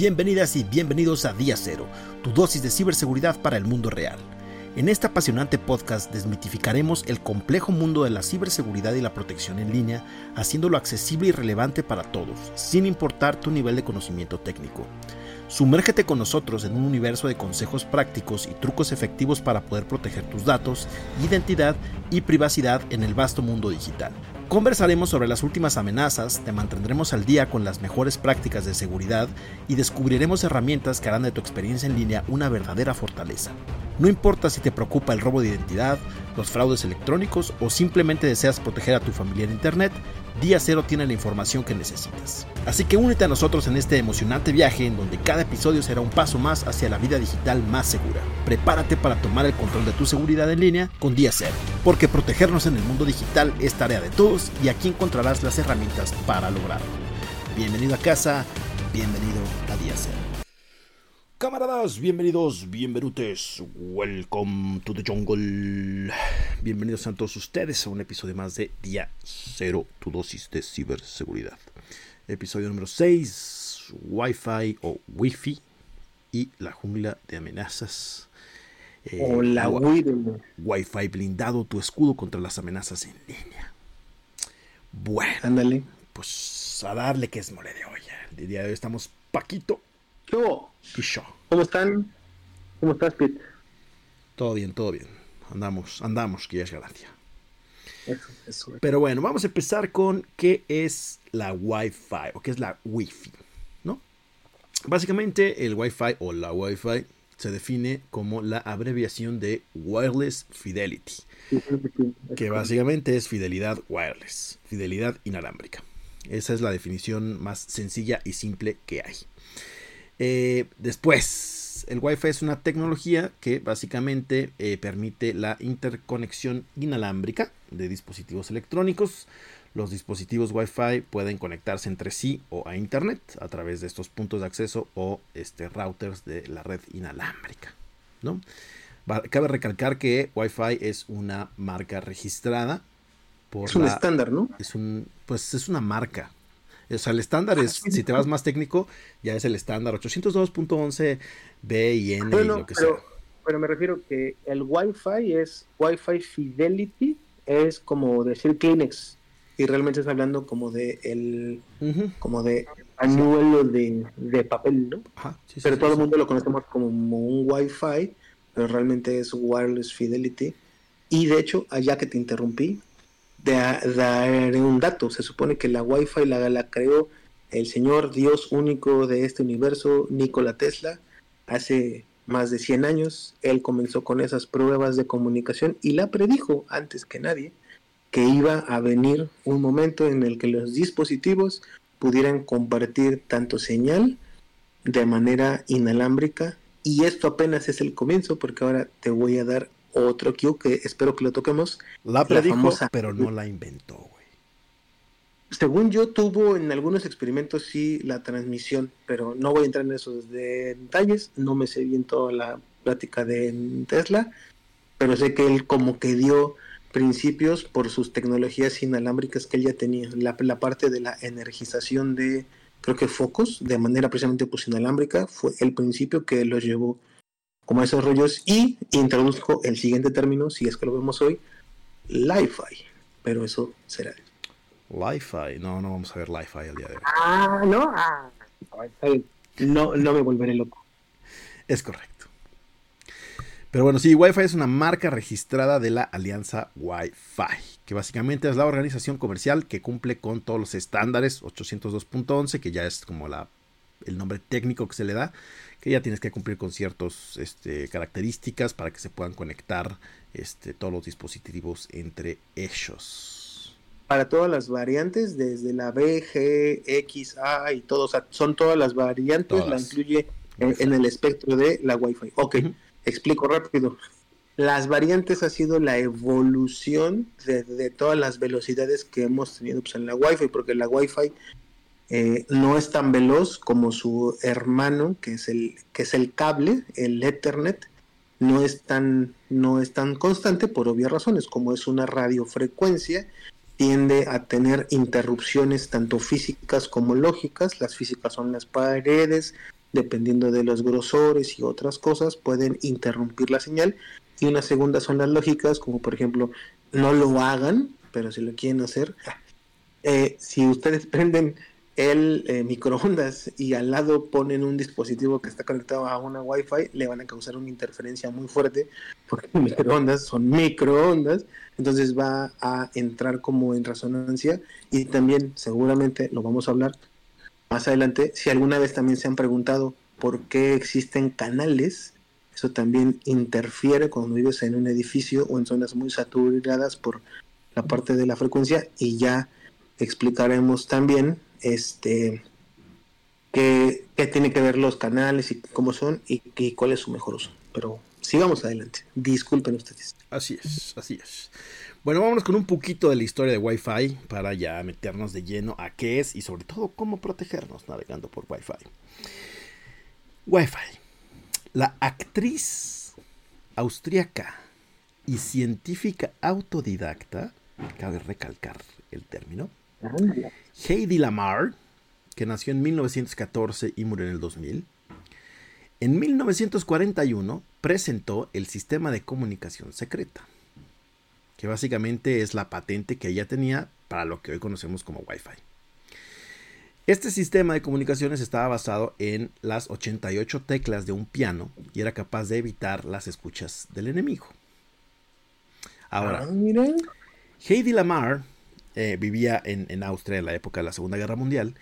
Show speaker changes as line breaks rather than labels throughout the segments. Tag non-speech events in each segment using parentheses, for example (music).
Bienvenidas y bienvenidos a Día Cero, tu dosis de ciberseguridad para el mundo real. En este apasionante podcast desmitificaremos el complejo mundo de la ciberseguridad y la protección en línea, haciéndolo accesible y relevante para todos, sin importar tu nivel de conocimiento técnico. Sumérgete con nosotros en un universo de consejos prácticos y trucos efectivos para poder proteger tus datos, identidad y privacidad en el vasto mundo digital. Conversaremos sobre las últimas amenazas, te mantendremos al día con las mejores prácticas de seguridad y descubriremos herramientas que harán de tu experiencia en línea una verdadera fortaleza. No importa si te preocupa el robo de identidad, los fraudes electrónicos o simplemente deseas proteger a tu familia en Internet, Día Cero tiene la información que necesitas. Así que únete a nosotros en este emocionante viaje en donde cada episodio será un paso más hacia la vida digital más segura. Prepárate para tomar el control de tu seguridad en línea con Día Cero, porque protegernos en el mundo digital es tarea de todos y aquí encontrarás las herramientas para lograrlo. Bienvenido a casa, bienvenido a Día Cero. Camaradas, bienvenidos, bienvenutes, welcome to the jungle. Bienvenidos a todos ustedes a un episodio más de Día Cero, tu dosis de ciberseguridad. Episodio número 6, Wi-Fi o Wi-Fi y la jungla de amenazas.
Eh, o la
Wi-Fi blindado, tu escudo contra las amenazas en línea. Bueno,
ándale.
Pues a darle que es mole de olla. El día de hoy estamos Paquito
¿Cómo están? ¿Cómo estás, Pete?
Todo bien, todo bien. Andamos, andamos, que ya es ganancia.
Eso, eso.
Pero bueno, vamos a empezar con qué es la Wi-Fi o qué es la Wi-Fi, ¿no? Básicamente el Wi-Fi o la Wi-Fi se define como la abreviación de Wireless Fidelity, que básicamente es fidelidad wireless, fidelidad inalámbrica. Esa es la definición más sencilla y simple que hay. Eh, después, el Wi-Fi es una tecnología que básicamente eh, permite la interconexión inalámbrica de dispositivos electrónicos. Los dispositivos Wi-Fi pueden conectarse entre sí o a Internet a través de estos puntos de acceso o este, routers de la red inalámbrica. ¿no? Cabe recalcar que Wi-Fi es una marca registrada.
Por es un estándar, ¿no?
Es un, pues es una marca o sea, el estándar es, si te vas más técnico, ya es el estándar 802.11 B y N y lo que
pero,
sea.
Pero me refiero que el Wi-Fi es Wi-Fi Fidelity, es como decir Kleenex. Y realmente estás hablando como de el como de añuelo de, de, papel, ¿no? pero todo el mundo lo conocemos como un Wi-Fi, pero realmente es Wireless Fidelity. Y de hecho, allá que te interrumpí, de un dato. Se supone que la Wi-Fi la, la creó el señor Dios único de este universo, Nikola Tesla, hace más de 100 años. Él comenzó con esas pruebas de comunicación y la predijo antes que nadie que iba a venir un momento en el que los dispositivos pudieran compartir tanto señal de manera inalámbrica y esto apenas es el comienzo porque ahora te voy a dar otro Q que espero que lo toquemos.
La predijo, pero no la inventó, güey.
Según yo, tuvo en algunos experimentos sí la transmisión, pero no voy a entrar en esos detalles. No me sé bien toda la plática de Tesla, pero sé que él como que dio principios por sus tecnologías inalámbricas que él ya tenía. La, la parte de la energización de, creo que focos, de manera precisamente pues inalámbrica, fue el principio que los llevó como esos rollos y introduzco el siguiente término, si es que lo vemos hoy, Li-Fi, pero eso será.
Li-Fi, no, no vamos a ver Li-Fi el día de hoy.
Ah, no, ah, no, no me volveré loco.
Es correcto. Pero bueno, sí, Wi-Fi es una marca registrada de la alianza Wi-Fi, que básicamente es la organización comercial que cumple con todos los estándares 802.11, que ya es como la, el nombre técnico que se le da, que ya tienes que cumplir con ciertas este, características para que se puedan conectar este, todos los dispositivos entre ellos.
Para todas las variantes, desde la B, G, X, A y todos, son todas las variantes, la incluye en, el espectro de la Wi-Fi. Ok, explico rápido. Las variantes ha sido la evolución de, todas las velocidades que hemos tenido pues, en la Wi-Fi, porque la Wi-Fi eh, no es tan veloz como su hermano, que es el, que es el cable, el Ethernet, no es tan, no es tan constante por obvias razones, como es una radiofrecuencia, tiende a tener interrupciones tanto físicas como lógicas, las físicas son las paredes, dependiendo de los grosores y otras cosas, pueden interrumpir la señal. Y una segunda son las lógicas, como por ejemplo, no lo hagan, pero si lo quieren hacer, (laughs) eh, si ustedes (laughs) prenden el eh, microondas y al lado ponen un dispositivo que está conectado a una Wi-Fi, le van a causar una interferencia muy fuerte, porque (laughs) microondas son microondas, entonces va a entrar como en resonancia y también seguramente lo vamos a hablar más adelante, si alguna vez también se han preguntado por qué existen canales, eso también interfiere cuando vives en un edificio o en zonas muy saturadas por la parte de la frecuencia y ya explicaremos también este qué, tiene que ver los canales y cómo son y, cuál es su mejor uso. Pero sigamos adelante. Disculpen ustedes.
Así es, así es. Bueno, vámonos con un poquito de la historia de Wi-Fi para ya meternos de lleno a qué es y sobre todo cómo protegernos navegando por Wi-Fi. Wi-Fi. La actriz austríaca y científica autodidacta, cabe recalcar el término, Heidi Lamar, que nació en 1914 y murió en el 2000, en 1941 presentó el sistema de comunicación secreta, que básicamente es la patente que ella tenía para lo que hoy conocemos como Wi-Fi. Este sistema de comunicaciones estaba basado en las 88 teclas de un piano y era capaz de evitar las escuchas del enemigo. Ahora, ah, Heidi Lamar eh, vivía en, Austria en la época de la Segunda Guerra Mundial.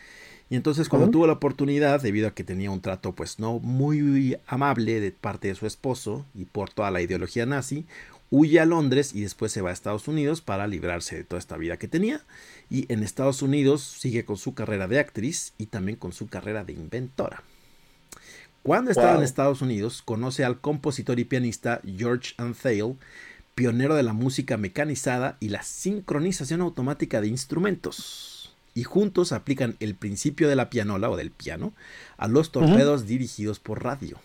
Y entonces cuando tuvo la oportunidad, debido a que tenía un trato pues no muy amable de parte de su esposo y por toda la ideología nazi, huye a Londres y después se va a Estados Unidos para librarse de toda esta vida que tenía. Y en Estados Unidos sigue con su carrera de actriz y también con su carrera de inventora. Cuando estaba en Estados Unidos, conoce al compositor y pianista George Antheil, pionero de la música mecanizada y la sincronización automática de instrumentos. Y juntos aplican el principio de la pianola o del piano a los torpedos dirigidos por radio.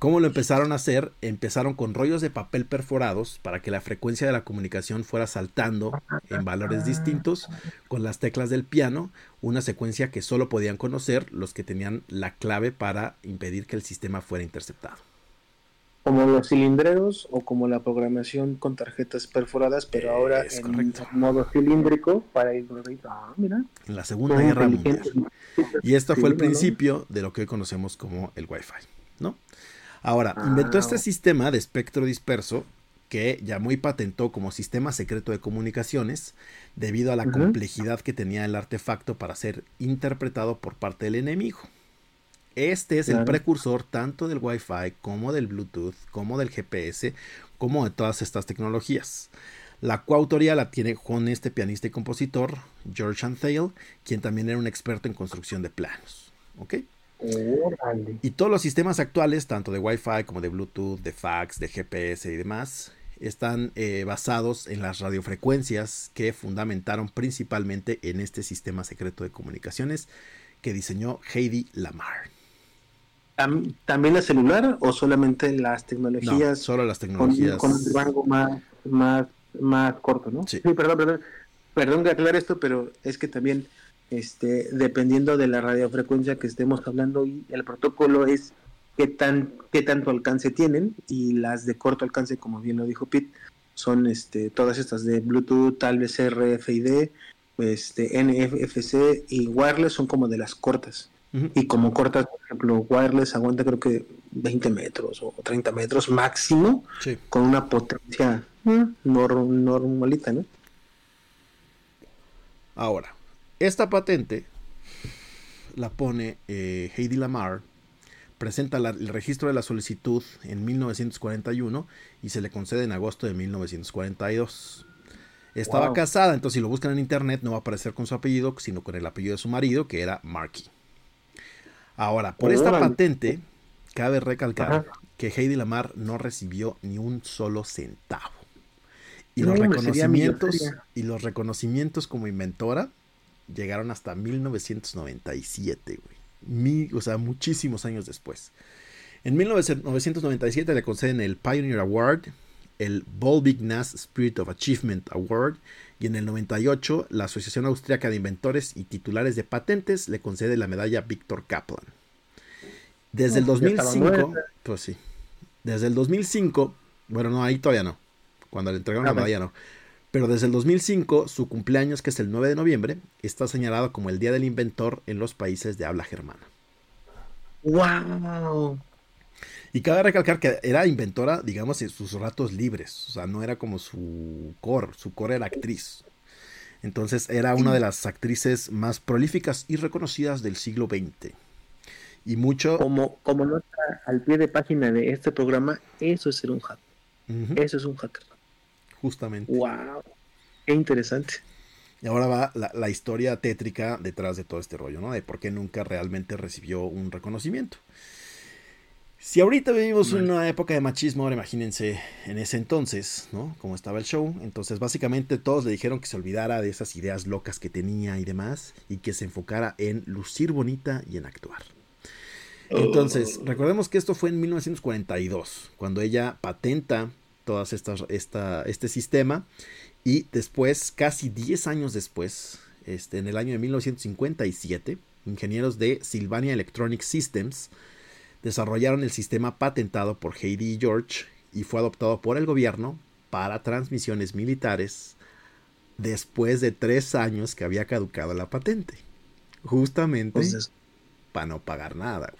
¿Cómo lo empezaron a hacer? Empezaron con rollos de papel perforados para que la frecuencia de la comunicación fuera saltando en valores distintos con las teclas del piano, una secuencia que solo podían conocer los que tenían la clave para impedir que el sistema fuera interceptado
como los cilindreros o como la programación con tarjetas perforadas, pero ahora en modo cilíndrico para ir
ah, mira. En la Segunda Guerra Mundial. Y esto fue el principio de lo que hoy conocemos como el Wi-Fi, ¿no? Ahora, ah. inventó este sistema de espectro disperso que llamó y patentó como sistema secreto de comunicaciones debido a la complejidad que tenía el artefacto para ser interpretado por parte del enemigo. Este es el precursor tanto del Wi-Fi como del Bluetooth, como del GPS, como de todas estas tecnologías. La coautoría la tiene con este pianista y compositor, George Antheil, quien también era un experto en construcción de planos. ¿Ok? y todos los sistemas actuales, tanto de Wi-Fi como de Bluetooth, de fax, de GPS y demás, están eh, basados en las radiofrecuencias que fundamentaron principalmente en este sistema secreto de comunicaciones que diseñó Heidi Lamar.
¿También la celular o solamente las tecnologías?
solo las tecnologías.
Con, un rango más, más, más corto, ¿no? Sí. perdón, perdón. Perdón que aclare esto, pero es que también, este, dependiendo de la radiofrecuencia que estemos hablando, y el protocolo es qué, tan, qué tanto alcance tienen, y las de corto alcance, como bien lo dijo Pete, son este, todas estas de Bluetooth, tal vez RFID, este, NFC y wireless son como de las cortas. Y como cortas, por ejemplo, wireless aguanta creo que 20 metros o 30 metros máximo, con una potencia mm, normalita, ¿no?
Ahora, esta patente la pone eh, Heidi Lamar, presenta el registro de la solicitud en 1941 y se le concede en agosto de 1942. Estaba casada, entonces si lo buscan en internet no va a aparecer con su apellido, sino con el apellido de su marido, que era Markey. Ahora, por esta patente, cabe recalcar que Heidi Lamar no recibió ni un solo centavo. Y los reconocimientos y los reconocimientos como inventora llegaron hasta 1997, güey. o sea, muchísimos años después. En 1997 le conceden el Pioneer Award, el Bolbignas Spirit of Achievement Award y en el 98 la Asociación Austriaca de Inventores y Titulares de Patentes le concede la medalla Victor Kaplan. Desde el 2005, pues sí. Desde el 2005, bueno, no, ahí todavía no. Cuando le entregaron la medalla no. Pero desde el 2005, su cumpleaños, que es el 9 de noviembre, está señalado como el Día del Inventor en los países de habla germana.
¡Wow!
Y cabe recalcar que era inventora, digamos, en sus ratos libres. O sea, no era como su core. Su core era actriz. Entonces era una de las actrices más prolíficas y reconocidas del siglo XX. Y mucho...
Como, como nota al pie de página de este programa, eso es ser un hacker. Eso es un hacker.
Justamente.
¡Wow! Qué interesante.
Y ahora va la, historia tétrica detrás de todo este rollo, ¿no? De por qué nunca realmente recibió un reconocimiento. Si ahorita vivimos una época de machismo, ahora imagínense en ese entonces, ¿no? Como estaba el show. Entonces, básicamente todos le dijeron que se olvidara de esas ideas locas que tenía y demás, y que se enfocara en lucir bonita y en actuar. Entonces, oh. recordemos que esto fue en 1942, cuando ella patenta todas estas, esta, este sistema, y después, casi 10 años después, este, en el año de 1957, ingenieros de Sylvania Electronic Systems, desarrollaron el sistema patentado por Heidi y George y fue adoptado por el gobierno para transmisiones militares después de tres años que había caducado la patente. Justamente para no pagar nada,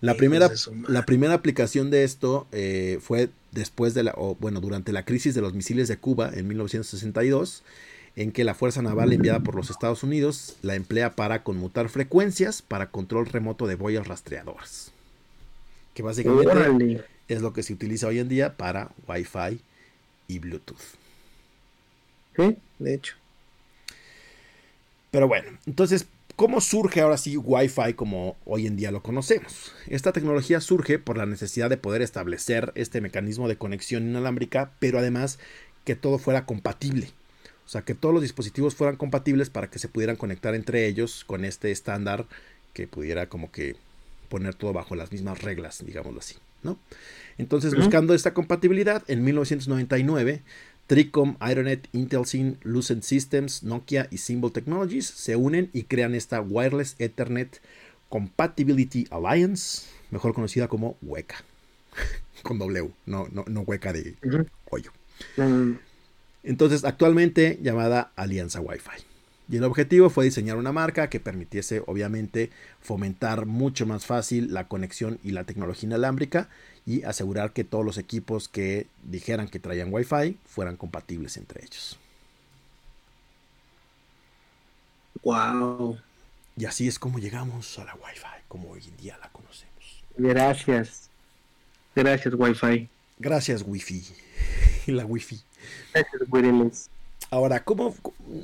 La primera, la primera aplicación de esto eh, fue después de la, o bueno, durante la crisis de los misiles de Cuba en 1962 en que la Fuerza Naval enviada por los Estados Unidos la emplea para conmutar frecuencias para control remoto de boyas rastreadoras. Que básicamente es lo que se utiliza hoy en día para Wi-Fi y Bluetooth.
Sí, de hecho.
Pero bueno, entonces, ¿cómo surge ahora sí Wi-Fi como hoy en día lo conocemos? Esta tecnología surge por la necesidad de poder establecer este mecanismo de conexión inalámbrica, pero además que todo fuera compatible sea, que todos los dispositivos fueran compatibles para que se pudieran conectar entre ellos con este estándar que pudiera como que poner todo bajo las mismas reglas, digámoslo así, ¿no? Entonces, buscando esta compatibilidad, en 1999, Tricom, Ironet, Intelsin, Lucent Systems, Nokia y Symbol Technologies se unen y crean esta Wireless Ethernet Compatibility Alliance, mejor conocida como WECA, (laughs) con W, no, no, no WECA de hoyo. Entonces, actualmente llamada Alianza Wi-Fi. Y el objetivo fue diseñar una marca que permitiese, obviamente, fomentar mucho más fácil la conexión y la tecnología inalámbrica y asegurar que todos los equipos que dijeran que traían Wi-Fi fueran compatibles entre ellos.
Wow.
Y así es como llegamos a la Wi-Fi, como hoy en día la conocemos.
Gracias. Gracias, Wi-Fi.
Gracias, Wi-Fi. (laughs) la Wi-Fi. Ahora, ¿cómo,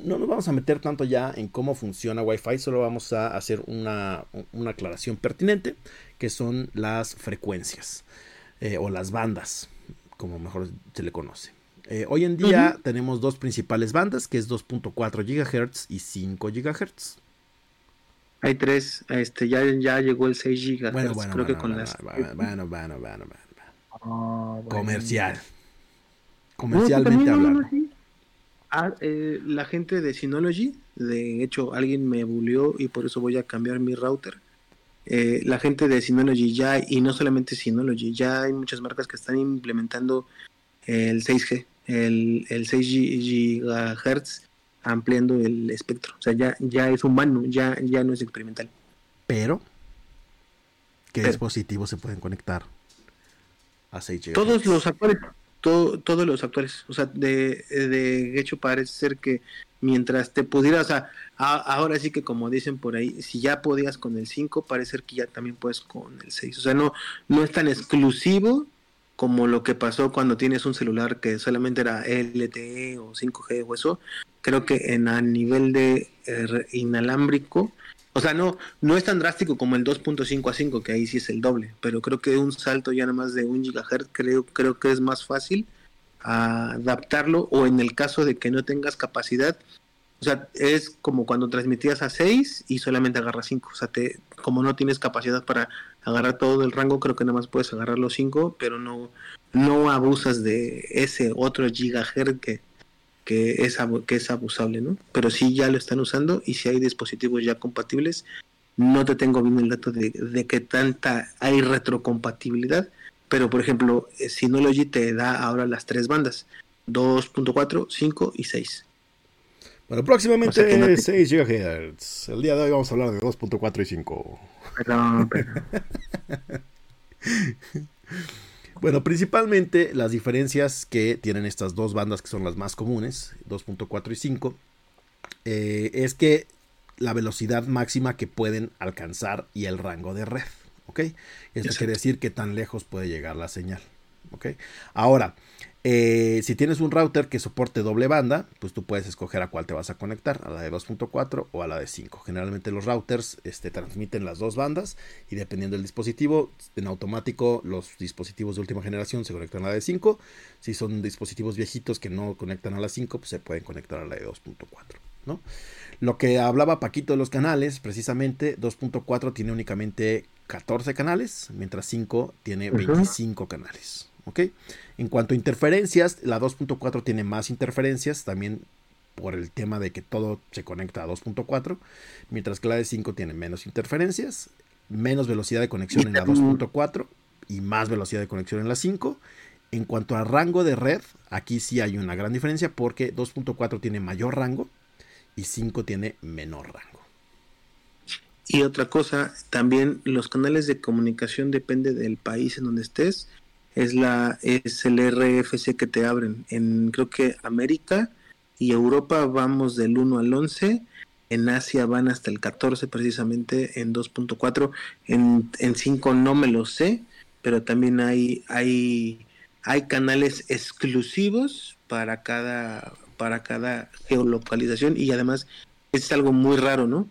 no nos vamos a meter tanto ya en cómo funciona Wi-Fi, solo vamos a hacer una, aclaración pertinente, que son las frecuencias eh, o las bandas, como mejor se le conoce. Eh, hoy en día tenemos dos principales bandas, que es 2.4 GHz y 5 GHz.
Hay tres, este, ya, ya llegó el 6 GHz,
bueno, bueno, creo que con las... Bueno, bueno, bueno, ah, Comercial comercialmente hablando.
Ah, eh, la gente de Synology, de hecho alguien me bulió y por eso voy a cambiar mi router. Eh, la gente de Synology ya, y no solamente Synology, ya hay muchas marcas que están implementando el 6G, el, el 6 GHz, ampliando el espectro. O sea, ya, ya es humano, ya, ya no es experimental.
Pero, ¿qué dispositivos se pueden conectar a 6 GHz?
Todos los actuales todos los actuales. O sea, de, de hecho parece ser que mientras te pudieras, o sea, ahora sí que como dicen por ahí, si ya podías con el 5, parece ser que ya también puedes con el 6. O sea, no, no es tan exclusivo como lo que pasó cuando tienes un celular que solamente era LTE o 5G o eso. Creo que en a nivel de eh, inalámbrico, o sea, no, no es tan drástico como el 2.5 a 5, que ahí sí es el doble, pero creo que un salto ya nada más de un gigahertz creo, creo que es más fácil adaptarlo o en el caso de que no tengas capacidad, o sea, es como cuando transmitías a 6 y solamente agarras 5, o sea, te, como no tienes capacidad para agarrar todo el rango, creo que nada más puedes agarrar los 5, pero no, no abusas de ese otro gigahertz que, que es, que es abusable, ¿no? Pero sí ya lo están usando y si hay dispositivos ya compatibles, no te tengo bien el dato de, de qué tanta hay retrocompatibilidad, pero por ejemplo, eh, Synology te da ahora las tres bandas, 2.4, 5 y 6.
Bueno, próximamente 6 GHz. El día de hoy vamos a hablar de 2.4 y 5. Perdón, perdón. (laughs) bueno, principalmente las diferencias que tienen estas dos bandas que son las más comunes, 2.4 y 5, eh, es que la velocidad máxima que pueden alcanzar y el rango de red. ¿Ok? Eso quiere decir que tan lejos puede llegar la señal. ¿Ok? Ahora, eh, si tienes un router que soporte doble banda, pues tú puedes escoger a cuál te vas a conectar, a la de 2.4 o a la de 5. Generalmente los routers este, transmiten las dos bandas y dependiendo del dispositivo, en automático los dispositivos de última generación se conectan a la de 5. Si son dispositivos viejitos que no conectan a la 5, pues se pueden conectar a la de 2.4. ¿no? Lo que hablaba Paquito de los canales, precisamente 2.4 tiene únicamente 14 canales, mientras 5 tiene 25 canales. En cuanto a interferencias, la 2.4 tiene más interferencias, también por el tema de que todo se conecta a 2.4, mientras que la de 5 tiene menos interferencias, menos velocidad de conexión en la (clears throat) 2.4 y más velocidad de conexión en la 5. En cuanto a rango de red, aquí sí hay una gran diferencia porque 2.4 tiene mayor rango y 5 tiene menor rango.
Y otra cosa, también los canales de comunicación depende del país en donde estés es la es el RFC que te abren. En creo que América y Europa vamos del 1 al 11, en Asia van hasta el 14 precisamente en 2.4, en, en 5 no me lo sé, pero también hay hay hay canales exclusivos para cada para cada geolocalización y además es algo muy raro, ¿no?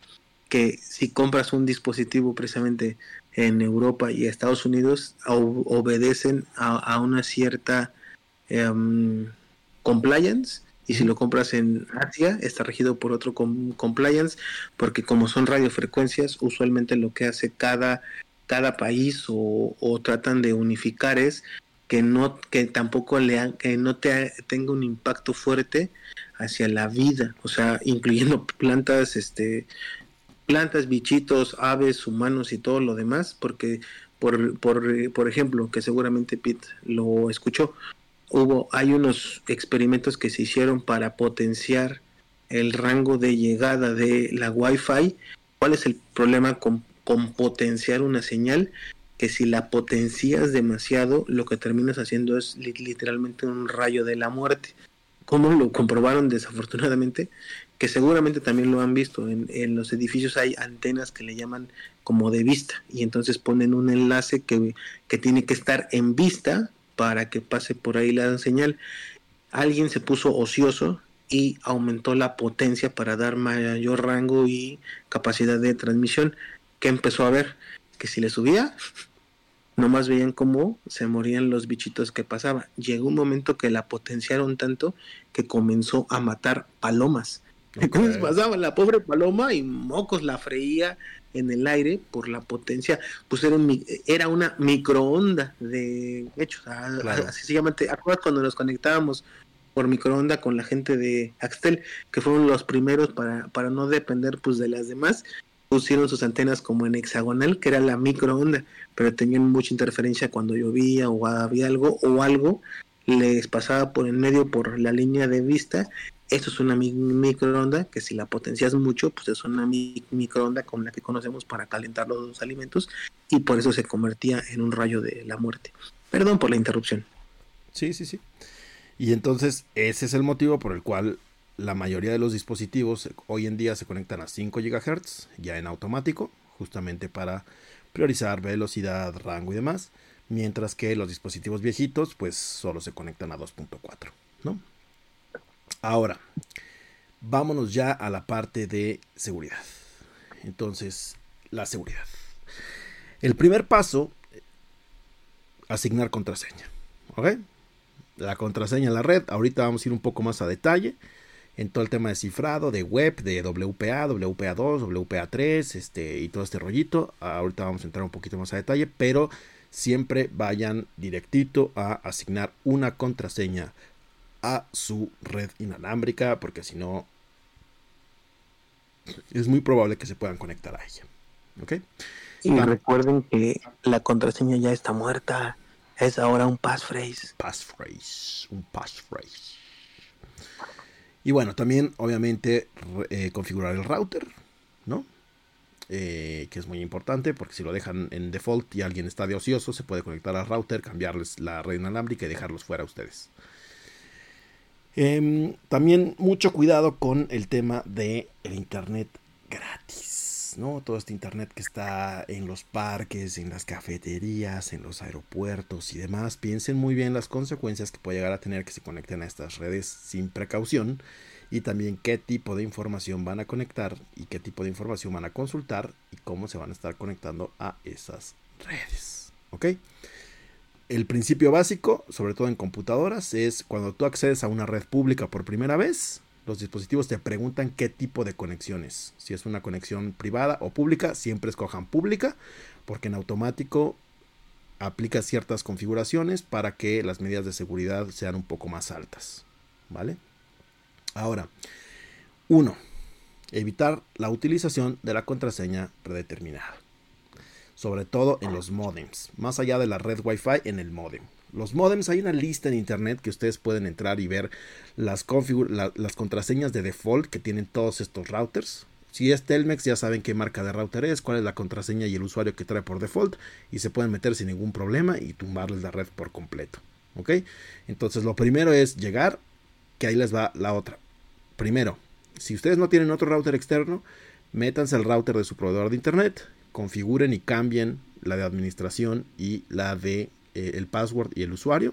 Que si compras un dispositivo precisamente en Europa y Estados Unidos obedecen a, una cierta em, compliance y si lo compras en Asia está regido por otro compliance porque como son radiofrecuencias usualmente lo que hace cada cada país o, tratan de unificar es que no que tampoco le que no te tenga un impacto fuerte hacia la vida o sea incluyendo plantas este plantas, bichitos, aves, humanos y todo lo demás, porque por, por, por ejemplo, que seguramente Pete lo escuchó, hubo, hay unos experimentos que se hicieron para potenciar el rango de llegada de la Wi-Fi. ¿Cuál es el problema con, con potenciar una señal? Que si la potencias demasiado, lo que terminas haciendo es literalmente un rayo de la muerte. ¿Cómo lo comprobaron desafortunadamente? Que seguramente también lo han visto, en, los edificios hay antenas que le llaman como de vista y entonces ponen un enlace que, que tiene que estar en vista para que pase por ahí la señal. Alguien se puso ocioso y aumentó la potencia para dar mayor rango y capacidad de transmisión. que empezó a ver? Que si le subía, (laughs) nomás veían cómo se morían los bichitos que pasaban. Llegó un momento que la potenciaron tanto que comenzó a matar palomas (laughs) entonces pasaba la pobre paloma y mocos la freía en el aire por la potencia, pues era, era una microonda de hecho, así se llama, ¿te acuerdas cuando nos conectábamos por microonda con la gente de Axtel, que fueron los primeros para, para no depender pues de las demás? pusieron sus antenas como en hexagonal, que era la microonda, pero tenían mucha interferencia cuando llovía o había algo o algo les pasaba por en medio por la línea de vista esto es una microonda que si la potencias mucho, pues es una microonda con la que conocemos para calentar los alimentos y por eso se convertía en un rayo de la muerte. Perdón por la interrupción.
Sí, sí, sí. Y entonces ese es el motivo por el cual la mayoría de los dispositivos hoy en día se conectan a 5 GHz ya en automático, justamente para priorizar velocidad, rango y demás, mientras que los dispositivos viejitos pues solo se conectan a 2.4, ¿no? Ahora, vámonos ya a la parte de seguridad. Entonces, la seguridad. El primer paso, asignar contraseña. ¿Ok? La contraseña en la red. Ahorita vamos a ir un poco más a detalle en todo el tema de cifrado, de web, de WPA, WPA2, WPA3, este, y todo este rollito. Ahorita vamos a entrar un poquito más a detalle, pero siempre vayan directito a asignar una contraseña a su red inalámbrica, porque si no, es muy probable que se puedan conectar a ella. ¿Ok?
Y recuerden que la contraseña ya está muerta. Es ahora un passphrase.
Passphrase. Un passphrase. Y bueno, también obviamente eh, configurar el router, ¿no? Eh, que es muy importante porque si lo dejan en default y alguien está de ocioso, se puede conectar al router, cambiarles la red inalámbrica y dejarlos fuera a ustedes. Em, también mucho cuidado con el tema de internet gratis, ¿no? Todo este internet que está en los parques, en las cafeterías, en los aeropuertos y demás. Piensen muy bien las consecuencias que puede llegar a tener que se conecten a estas redes sin precaución y también qué tipo de información van a conectar y qué tipo de información van a consultar y cómo se van a estar conectando a esas redes. ¿Ok? El principio básico, sobre todo en computadoras, es cuando tú accedes a una red pública por primera vez, los dispositivos te preguntan qué tipo de conexiones. Si es una conexión privada o pública, siempre escojan pública, porque en automático aplica ciertas configuraciones para que las medidas de seguridad sean un poco más altas. ¿Vale? Ahora, 1. Evitar la utilización de la contraseña predeterminada. Sobre todo en los modems, más allá de la red Wi-Fi en el modem. Los modems hay una lista en internet que ustedes pueden entrar y ver las, las contraseñas de default que tienen todos estos routers. Si es Telmex ya saben qué marca de router es, cuál es la contraseña y el usuario que trae por default y se pueden meter sin ningún problema y tumbarles la red por completo. ¿Ok? Entonces lo primero es llegar, que ahí les va la otra. Primero, si ustedes no tienen otro router externo, métanse al router de su proveedor de internet, configuren y cambien la de administración y la de eh, el password y el usuario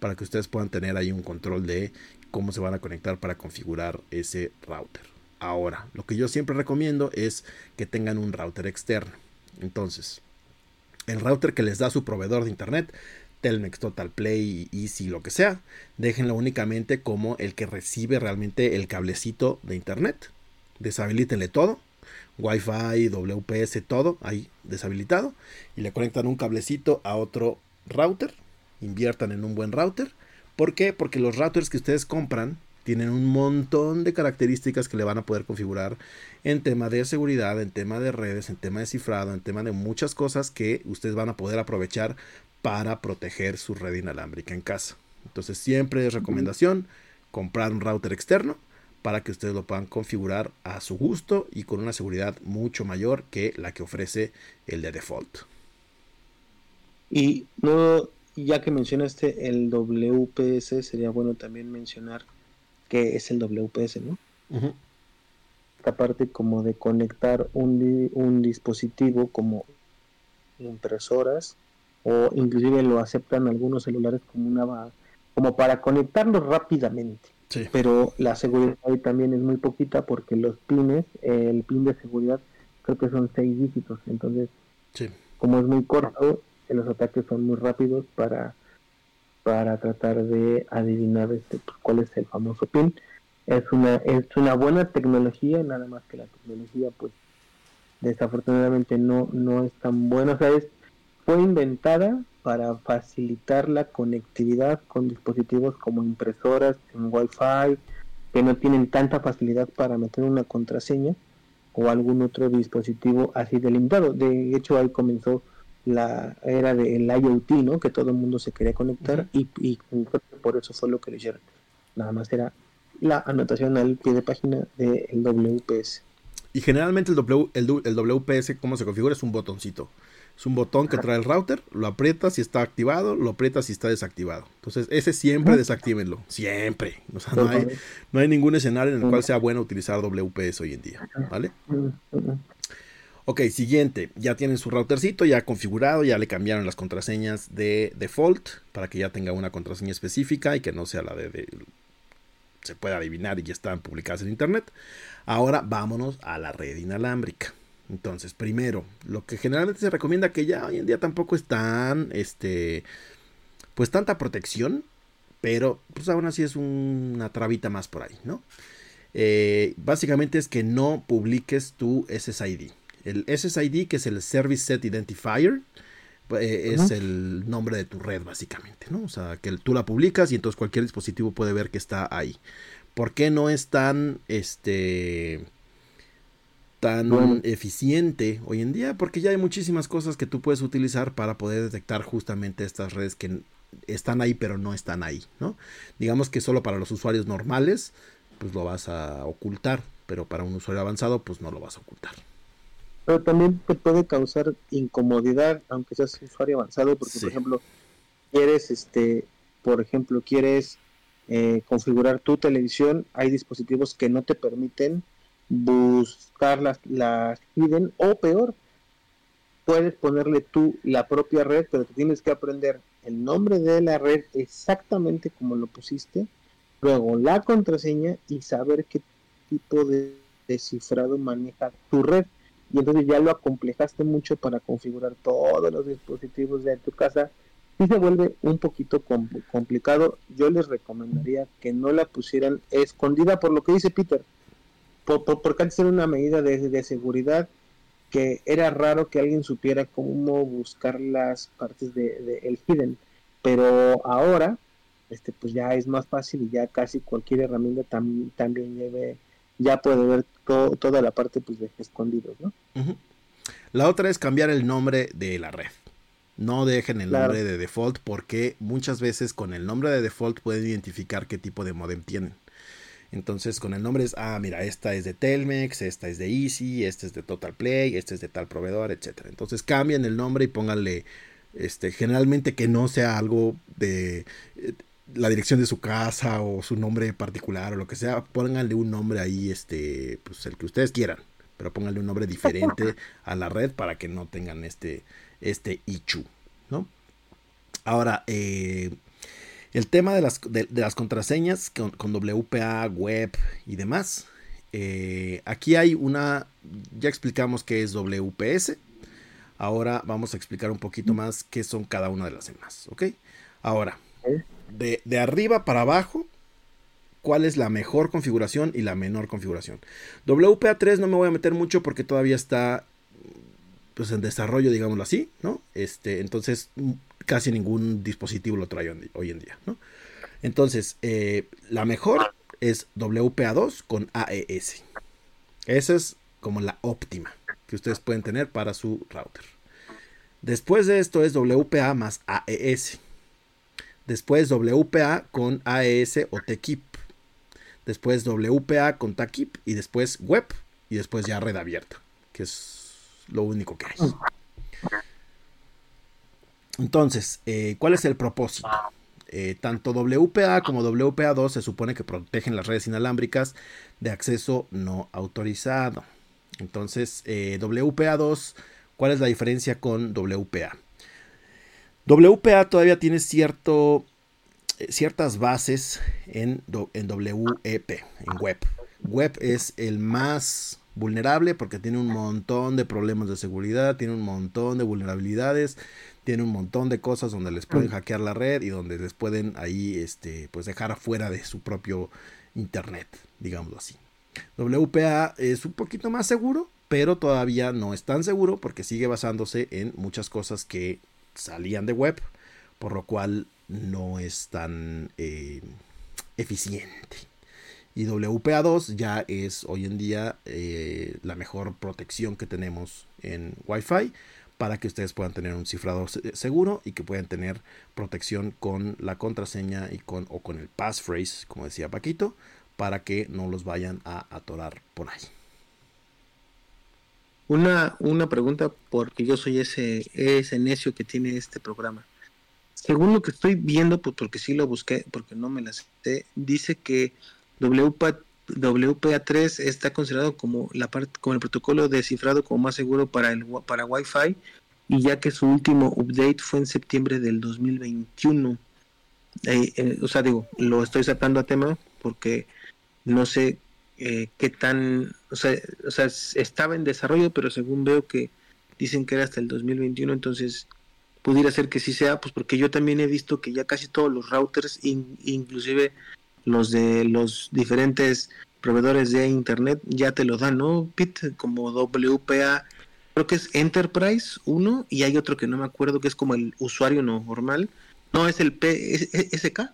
para que ustedes puedan tener ahí un control de cómo se van a conectar para configurar ese router. Ahora, lo que yo siempre recomiendo es que tengan un router externo. Entonces, el router que les da su proveedor de internet Telmex, Total Play, Easy, lo que sea, déjenlo únicamente como el que recibe realmente el cablecito de internet. Deshabilítenle todo, Wi-Fi, WPS, todo ahí deshabilitado y le conectan un cablecito a otro router. Inviertan en un buen router. ¿Por qué? Porque los routers que ustedes compran tienen un montón de características que le van a poder configurar en tema de seguridad, en tema de redes, en tema de cifrado, en tema de muchas cosas que ustedes van a poder aprovechar para proteger su red inalámbrica en casa. Entonces siempre es recomendación comprar un router externo para que ustedes lo puedan configurar a su gusto y con una seguridad mucho mayor que la que ofrece el de default.
Y no, ya que mencionaste el WPS, sería bueno también mencionar que es el WPS, ¿no? Aparte como de conectar un, un dispositivo como impresoras o inclusive lo aceptan algunos celulares como una como para conectarlos rápidamente. Pero la seguridad ahí también es muy poquita porque los pines, el pin de seguridad creo que son seis dígitos, entonces como es muy corto, los ataques son muy rápidos para para tratar de adivinar este pues, cuál es el famoso pin. Es una es una buena tecnología, nada más que la tecnología pues desafortunadamente no no es tan buena, o sea, es fue inventada para facilitar la conectividad con dispositivos como impresoras en Wi-Fi que no tienen tanta facilidad para meter una contraseña o algún otro dispositivo así delimitado. De hecho, ahí comenzó la era del IoT, ¿no? Que todo el mundo se quería conectar y, por eso fue lo que le hicieron. Nada más era la anotación al pie de página del WPS.
Y generalmente el, w, el, el WPS, ¿cómo se configura? Es un botoncito. Es un botón que trae el router, lo aprietas si está activado, lo aprietas si está desactivado. Entonces, ese siempre desactívenlo, siempre. O sea, no hay, no hay ningún escenario en el cual sea bueno utilizar WPS hoy en día, ¿vale? Ok, siguiente, ya tienen su routercito ya configurado, ya le cambiaron las contraseñas de default para que ya tenga una contraseña específica y que no sea la de, de se pueda adivinar y ya están publicadas en internet. Ahora vámonos a la red inalámbrica. Entonces, primero, lo que generalmente se recomienda que ya hoy en día tampoco es tan, este, pues tanta protección, pero pues aún así es una trabita más por ahí, ¿no? Eh, básicamente es que no publiques tu SSID. El SSID, que es el Service Set Identifier, eh, es el nombre de tu red, básicamente, ¿no? O sea, que tú la publicas y entonces cualquier dispositivo puede ver que está ahí. ¿Por qué no es tan, este, tan eficiente hoy en día porque ya hay muchísimas cosas que tú puedes utilizar para poder detectar justamente estas redes que están ahí pero no están ahí, ¿no? Digamos que solo para los usuarios normales pues lo vas a ocultar, pero para un usuario avanzado pues no lo vas a ocultar.
Pero también te puede causar incomodidad aunque seas usuario avanzado porque por ejemplo quieres este por ejemplo quieres eh, configurar tu televisión hay dispositivos que no te permiten buscar las, las hidden o peor, puedes ponerle tú la propia red, pero tienes que aprender el nombre de la red exactamente como lo pusiste, luego la contraseña y saber qué tipo de descifrado maneja tu red. Y entonces ya lo acomplejaste mucho para configurar todos los dispositivos de tu casa. Y se vuelve un poquito complicado. Yo les recomendaría que no la pusieran escondida por lo que dice Peter por, porque antes era una medida de, seguridad que era raro que alguien supiera cómo buscar las partes de, el hidden. Pero ahora este pues ya es más fácil y ya casi cualquier herramienta también lleve ya puede ver toda la parte pues de escondidos no
la otra es cambiar el nombre de la red. No dejen el nombre de default porque muchas veces con el nombre de default pueden identificar qué tipo de modem tienen entonces con el nombre es, ah, mira, esta es de Telmex, esta es de Easy, esta es de Total Play, este es de tal proveedor, etc. Entonces cambien el nombre y pónganle, este, generalmente que no sea algo de eh, la dirección de su casa o su nombre particular o lo que sea, pónganle un nombre ahí, este, pues el que ustedes quieran, pero pónganle un nombre diferente (laughs) a la red para que no tengan este, este ichu, ¿no? Ahora, eh, el tema de las, contraseñas con, WPA, web y demás. Eh, aquí hay una, ya explicamos qué es WPS. Ahora vamos a explicar un poquito más qué son cada una de las demás. ¿Ok? Ahora, de, de arriba para abajo, cuál es la mejor configuración y la menor configuración. WPA3 no me voy a meter mucho porque todavía está pues en desarrollo, digámoslo así, ¿no? Este, entonces casi ningún dispositivo lo trae hoy en día, ¿no? Entonces, eh, la mejor es WPA2 con AES. Esa es como la óptima que ustedes pueden tener para su router. Después de esto es WPA más AES. Después WPA con AES o TKIP. Después WPA con TAKIP y después web y después ya red abierta, que es lo único que hay. Entonces, eh, ¿cuál es el propósito? Eh, tanto WPA como WPA2 se supone que protegen las redes inalámbricas de acceso no autorizado. Entonces, eh, WPA2, ¿cuál es la diferencia con WPA? WPA todavía tiene cierto, ciertas bases en, en WEP, en web. Web es el más vulnerable porque tiene un montón de problemas de seguridad, tiene un montón de vulnerabilidades, tiene un montón de cosas donde les pueden mm. hackear la red y donde les pueden ahí este pues dejar afuera de su propio internet, digámoslo así. WPA es un poquito más seguro, pero todavía no es tan seguro porque sigue basándose en muchas cosas que salían de web, por lo cual no es tan eh, eficiente. Y WPA2 ya es hoy en día eh, la mejor protección que tenemos en Wi-Fi para que ustedes puedan tener un cifrado seguro y que puedan tener protección con la contraseña y con o con el passphrase, como decía Paquito, para que no los vayan a atorar por ahí.
Una, una pregunta porque yo soy ese, ese necio que tiene este programa. Según lo que estoy viendo, pues porque sí lo busqué, porque no me la sé, dice que WPA, WPA3 está considerado como la parte como el protocolo de cifrado como más seguro para el para Wi-Fi y ya que su último update fue en septiembre del 2021. Eh, eh, o sea, digo, lo estoy sacando a tema porque no sé eh, qué tan, o sea, o sea, estaba en desarrollo, pero según veo que dicen que era hasta el 2021, entonces pudiera ser que sí sea, pues porque yo también he visto que ya casi todos los routers, inclusive los de los diferentes proveedores de internet ya te lo dan, ¿no, Pit? Como WPA, creo que es Enterprise 1 y hay otro que no me acuerdo que es como el usuario normal. No, es el PSK,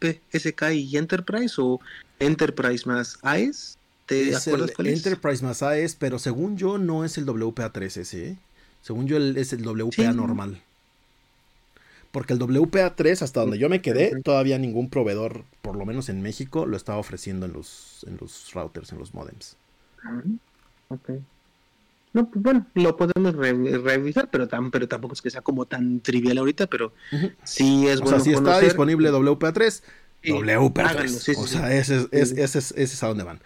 PSK y Enterprise o Enterprise más AES, ¿Te
es
acuerdas
el
cuál es?
Enterprise más AES, pero según yo no es el WPA3 ese, ¿eh? Según yo el- es el WPA
Sí.
normal. Porque el WPA3, hasta donde yo me quedé, todavía ningún proveedor, por lo menos en México, lo estaba ofreciendo en los, en los routers, en los modems.
Ah, Ok. No, pues bueno, lo podemos re- revisar, pero, tan, pero tampoco es que sea como tan trivial ahorita, pero sí es
O
bueno
sea, si está disponible WPA3,
Sí,
WPA3.
háganlo, sí, sí,
o
sí.
sea, ese es, ese es- ese es a dónde van.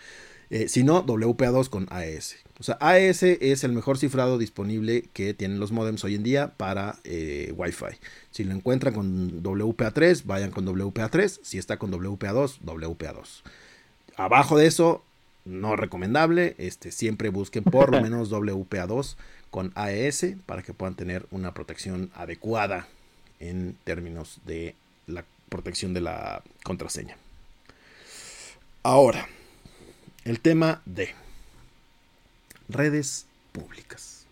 Eh, si no, WPA2 con AES. O sea, AES es el mejor cifrado disponible que tienen los modems hoy en día para eh, Wi-Fi. Si lo encuentran con WPA3, vayan con WPA3. Si está con WPA2, WPA2. Abajo de eso, no recomendable. Este, siempre busquen por lo (laughs) menos WPA2 con AES para que puedan tener una protección adecuada en términos de la protección de la contraseña. Ahora, el tema de redes públicas.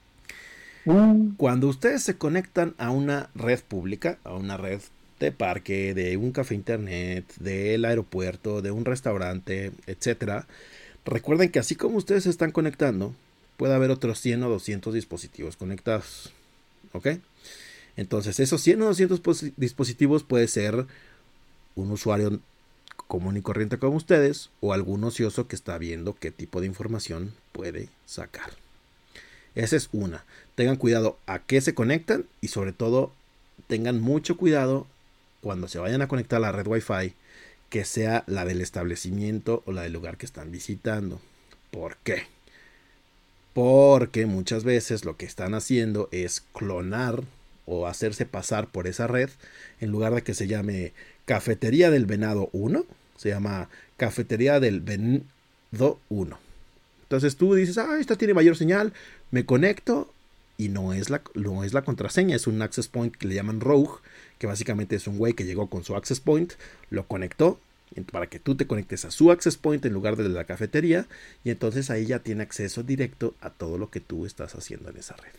Mm,
Cuando ustedes se conectan a una red pública, a una red de parque, de un café internet, del aeropuerto, de un restaurante, etcétera, recuerden que así como ustedes se están conectando, puede haber otros 100 o 200 dispositivos conectados. ¿Ok? Entonces, esos 100 o 200 pos- dispositivos puede ser un usuario común y corriente como ustedes o algún ocioso que está viendo qué tipo de información puede sacar. Esa es una. Tengan cuidado a qué se conectan y sobre todo tengan mucho cuidado cuando se vayan a conectar a la red Wi-Fi que sea la del establecimiento o la del lugar que están visitando. ¿Por qué? Porque muchas veces lo que están haciendo es clonar o hacerse pasar por esa red en lugar de que se llame Cafetería del Venado 1, se llama Cafetería del Venado 1. Entonces tú dices, ah, esta tiene mayor señal, me conecto y no es, la, no es la contraseña, es un access point que le llaman rogue, que básicamente es un güey que llegó con su access point, lo conectó para que tú te conectes a su access point en lugar de la cafetería y entonces ahí ya tiene acceso directo a todo lo que tú estás haciendo en esa red.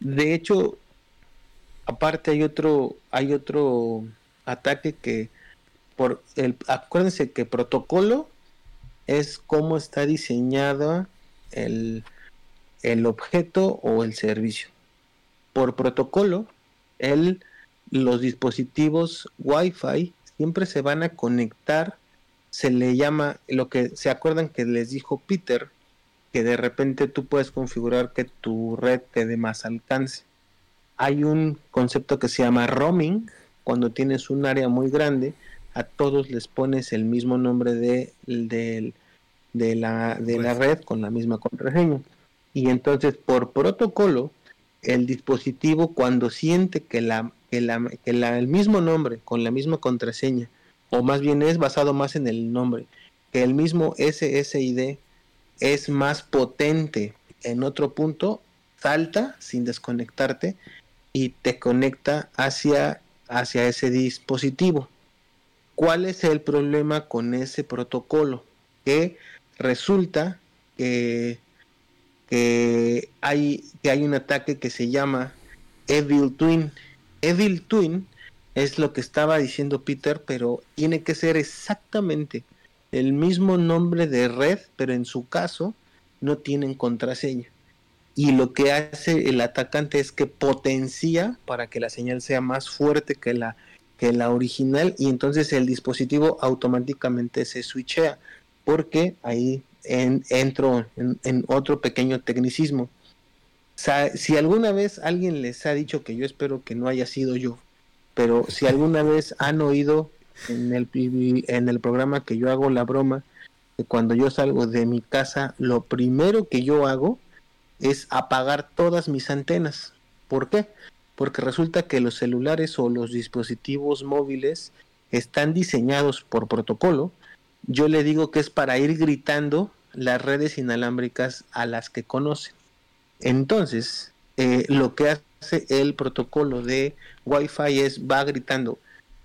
De hecho, aparte hay otro, hay otro ataque que por el, acuérdense que protocolo es cómo está diseñado el, el objeto o el servicio. Por protocolo, el, los dispositivos Wi-Fi siempre se van a conectar. Se le llama lo que se acuerdan que les dijo Peter, que de repente tú puedes configurar que tu red te dé más alcance. Hay un concepto que se llama roaming, cuando tienes un área muy grande, a todos les pones el mismo nombre de, de, de la, de la red con la misma contraseña. Y entonces por protocolo, el dispositivo cuando siente que, la, que, la, que la, el mismo nombre con la misma contraseña, o más bien es basado más en el nombre, que el mismo SSID es más potente en otro punto, salta sin desconectarte y te conecta hacia, hacia ese dispositivo. ¿Cuál es el problema con ese protocolo? Que resulta que, hay, que hay un ataque que se llama Evil Twin. Evil Twin es lo que estaba diciendo Peter, pero tiene que ser exactamente el mismo nombre de red, pero en su caso no tienen contraseña. Y lo que hace el atacante es que potencia para que la señal sea más fuerte que la, que la original y entonces el dispositivo automáticamente se switchea. Porque ahí en, entro en, en, otro pequeño tecnicismo. Si alguna vez alguien les ha dicho que yo espero que no haya sido yo, pero si alguna vez han oído en el, en el programa que yo hago la broma, que cuando yo salgo de mi casa, lo primero que yo hago es apagar todas mis antenas. ¿Por qué? Porque resulta que los celulares o los dispositivos móviles están diseñados por protocolo. Yo le digo que es para ir gritando las redes inalámbricas a las que conocen. Entonces, eh, lo que hace el protocolo de Wi-Fi es va gritando